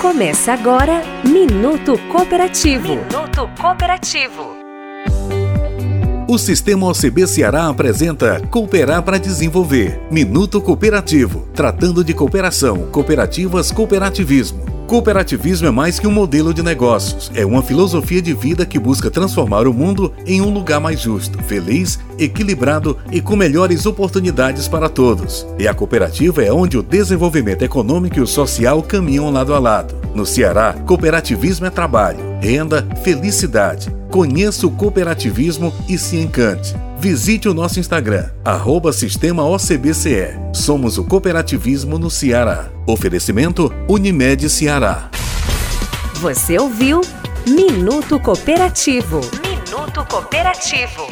Começa agora Minuto Cooperativo. Minuto Cooperativo. O Sistema OCB Ceará apresenta Cooperar para Desenvolver. Minuto Cooperativo. Tratando de cooperação, cooperativas, cooperativismo. Cooperativismo é mais que um modelo de negócios, é uma filosofia de vida que busca transformar o mundo em um lugar mais justo, feliz, equilibrado e com melhores oportunidades para todos. E a cooperativa é onde o desenvolvimento econômico e o social caminham lado a lado. No Ceará, cooperativismo é trabalho, renda, felicidade. Conheça o cooperativismo e se encante. Visite o nosso Instagram, arroba Sistema OCBCE. Somos o cooperativismo no Ceará. Oferecimento Unimed Ceará. Você ouviu Minuto Cooperativo. Minuto Cooperativo.